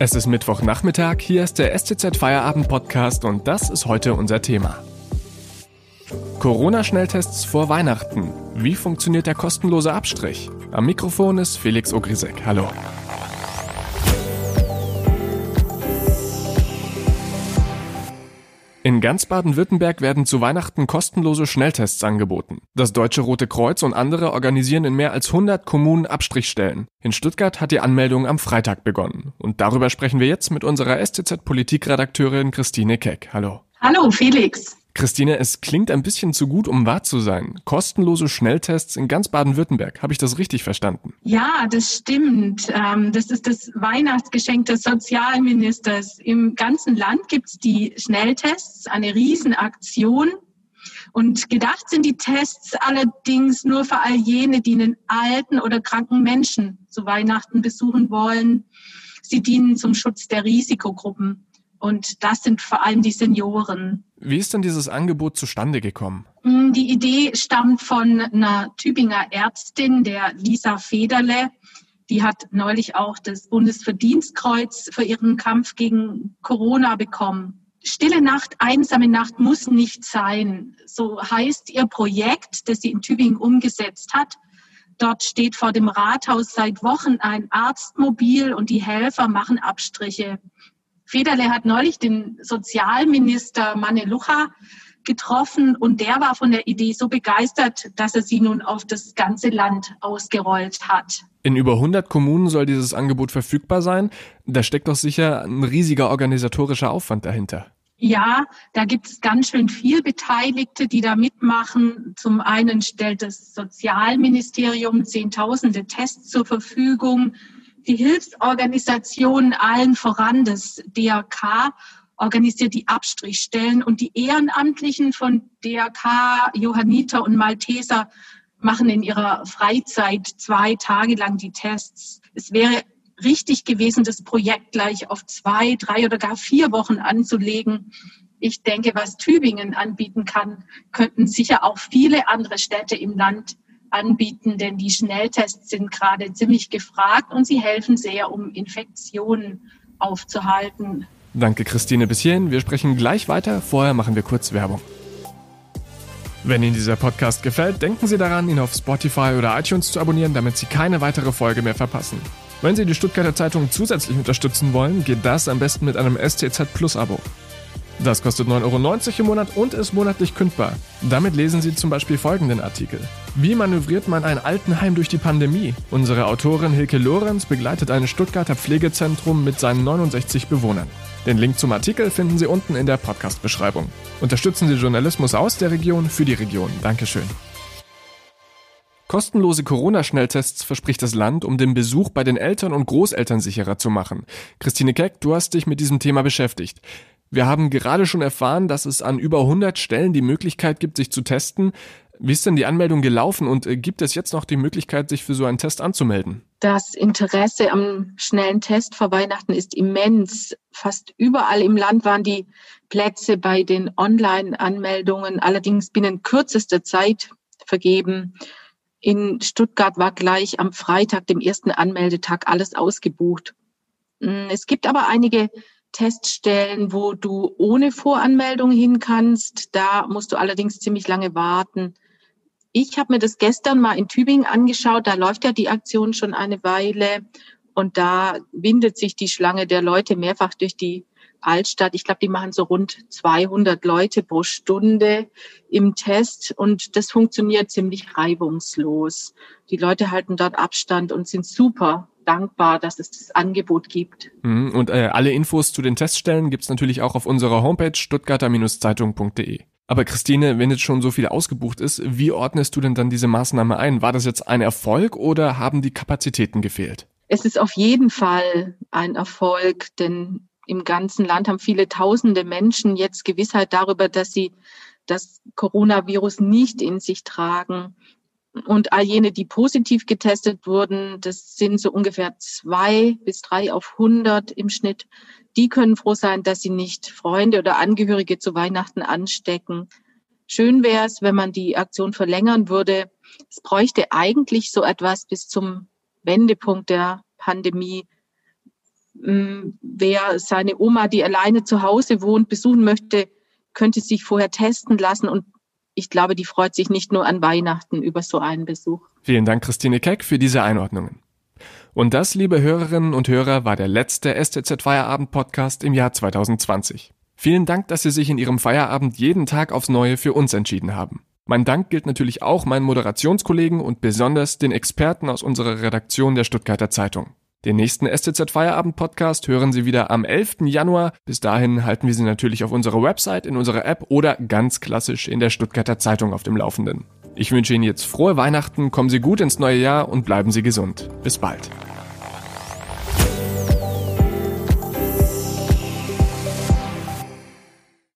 Es ist Mittwochnachmittag, hier ist der STZ Feierabend Podcast und das ist heute unser Thema. Corona-Schnelltests vor Weihnachten. Wie funktioniert der kostenlose Abstrich? Am Mikrofon ist Felix Ogrisek. Hallo. In ganz Baden-Württemberg werden zu Weihnachten kostenlose Schnelltests angeboten. Das Deutsche Rote Kreuz und andere organisieren in mehr als 100 Kommunen Abstrichstellen. In Stuttgart hat die Anmeldung am Freitag begonnen. Und darüber sprechen wir jetzt mit unserer STZ-Politikredakteurin Christine Keck. Hallo. Hallo, Felix. Christine, es klingt ein bisschen zu gut, um wahr zu sein. Kostenlose Schnelltests in ganz Baden-Württemberg. Habe ich das richtig verstanden? Ja, das stimmt. Ähm, das ist das Weihnachtsgeschenk des Sozialministers. Im ganzen Land gibt es die Schnelltests, eine Riesenaktion. Und gedacht sind die Tests allerdings nur für all jene, die einen alten oder kranken Menschen zu Weihnachten besuchen wollen. Sie dienen zum Schutz der Risikogruppen. Und das sind vor allem die Senioren. Wie ist denn dieses Angebot zustande gekommen? Mm, die Idee stammt von einer Tübinger Ärztin, der Lisa Federle. Die hat neulich auch das Bundesverdienstkreuz für ihren Kampf gegen Corona bekommen. Stille Nacht, einsame Nacht muss nicht sein. So heißt ihr Projekt, das sie in Tübingen umgesetzt hat. Dort steht vor dem Rathaus seit Wochen ein Arztmobil und die Helfer machen Abstriche. Federle hat neulich den Sozialminister Manne Lucha getroffen und der war von der Idee so begeistert, dass er sie nun auf das ganze Land ausgerollt hat. In über 100 Kommunen soll dieses Angebot verfügbar sein. Da steckt doch sicher ein riesiger organisatorischer Aufwand dahinter. Ja, da gibt es ganz schön viel Beteiligte, die da mitmachen. Zum einen stellt das Sozialministerium Zehntausende Tests zur Verfügung die Hilfsorganisationen allen voran, das DRK, organisiert die Abstrichstellen und die Ehrenamtlichen von DRK, Johanniter und Malteser machen in ihrer Freizeit zwei Tage lang die Tests. Es wäre richtig gewesen, das Projekt gleich auf zwei, drei oder gar vier Wochen anzulegen. Ich denke, was Tübingen anbieten kann, könnten sicher auch viele andere Städte im Land anbieten, denn die Schnelltests sind gerade ziemlich gefragt und sie helfen sehr, um Infektionen aufzuhalten. Danke, Christine, bis hierhin. Wir sprechen gleich weiter. Vorher machen wir kurz Werbung. Wenn Ihnen dieser Podcast gefällt, denken Sie daran, ihn auf Spotify oder iTunes zu abonnieren, damit Sie keine weitere Folge mehr verpassen. Wenn Sie die Stuttgarter Zeitung zusätzlich unterstützen wollen, geht das am besten mit einem STZ Plus Abo. Das kostet 9,90 Euro im Monat und ist monatlich kündbar. Damit lesen Sie zum Beispiel folgenden Artikel. Wie manövriert man ein Altenheim durch die Pandemie? Unsere Autorin Hilke Lorenz begleitet ein Stuttgarter Pflegezentrum mit seinen 69 Bewohnern. Den Link zum Artikel finden Sie unten in der Podcast-Beschreibung. Unterstützen Sie Journalismus aus der Region für die Region. Dankeschön. Kostenlose Corona-Schnelltests verspricht das Land, um den Besuch bei den Eltern und Großeltern sicherer zu machen. Christine Keck, du hast dich mit diesem Thema beschäftigt. Wir haben gerade schon erfahren, dass es an über 100 Stellen die Möglichkeit gibt, sich zu testen. Wie ist denn die Anmeldung gelaufen und äh, gibt es jetzt noch die Möglichkeit, sich für so einen Test anzumelden? Das Interesse am schnellen Test vor Weihnachten ist immens. Fast überall im Land waren die Plätze bei den Online-Anmeldungen allerdings binnen kürzester Zeit vergeben. In Stuttgart war gleich am Freitag, dem ersten Anmeldetag, alles ausgebucht. Hm, es gibt aber einige Teststellen, wo du ohne Voranmeldung hin kannst. Da musst du allerdings ziemlich lange warten. Ich habe mir das gestern mal in Tübingen angeschaut. Da läuft ja die Aktion schon eine Weile und da windet sich die Schlange der Leute mehrfach durch die Altstadt. Ich glaube, die machen so rund 200 Leute pro Stunde im Test und das funktioniert ziemlich reibungslos. Die Leute halten dort Abstand und sind super dankbar, dass es das Angebot gibt. Mhm, und äh, alle Infos zu den Teststellen gibt's natürlich auch auf unserer Homepage stuttgarter-zeitung.de. Aber Christine, wenn jetzt schon so viel ausgebucht ist, wie ordnest du denn dann diese Maßnahme ein? War das jetzt ein Erfolg oder haben die Kapazitäten gefehlt? Es ist auf jeden Fall ein Erfolg, denn im ganzen Land haben viele tausende Menschen jetzt Gewissheit darüber, dass sie das Coronavirus nicht in sich tragen. Und all jene, die positiv getestet wurden, das sind so ungefähr zwei bis drei auf 100 im Schnitt, die können froh sein, dass sie nicht Freunde oder Angehörige zu Weihnachten anstecken. Schön wäre es, wenn man die Aktion verlängern würde. Es bräuchte eigentlich so etwas bis zum Wendepunkt der Pandemie, ähm, wer seine Oma, die alleine zu Hause wohnt, besuchen möchte, könnte sich vorher testen lassen und ich glaube, die freut sich nicht nur an Weihnachten über so einen Besuch. Vielen Dank, Christine Keck, für diese Einordnungen. Und das, liebe Hörerinnen und Hörer, war der letzte STZ Feierabend Podcast im Jahr 2020. Vielen Dank, dass Sie sich in Ihrem Feierabend jeden Tag aufs Neue für uns entschieden haben. Mein Dank gilt natürlich auch meinen Moderationskollegen und besonders den Experten aus unserer Redaktion der Stuttgarter Zeitung. Den nächsten STZ Feierabend Podcast hören Sie wieder am 11. Januar. Bis dahin halten wir Sie natürlich auf unserer Website, in unserer App oder ganz klassisch in der Stuttgarter Zeitung auf dem Laufenden. Ich wünsche Ihnen jetzt frohe Weihnachten, kommen Sie gut ins neue Jahr und bleiben Sie gesund. Bis bald.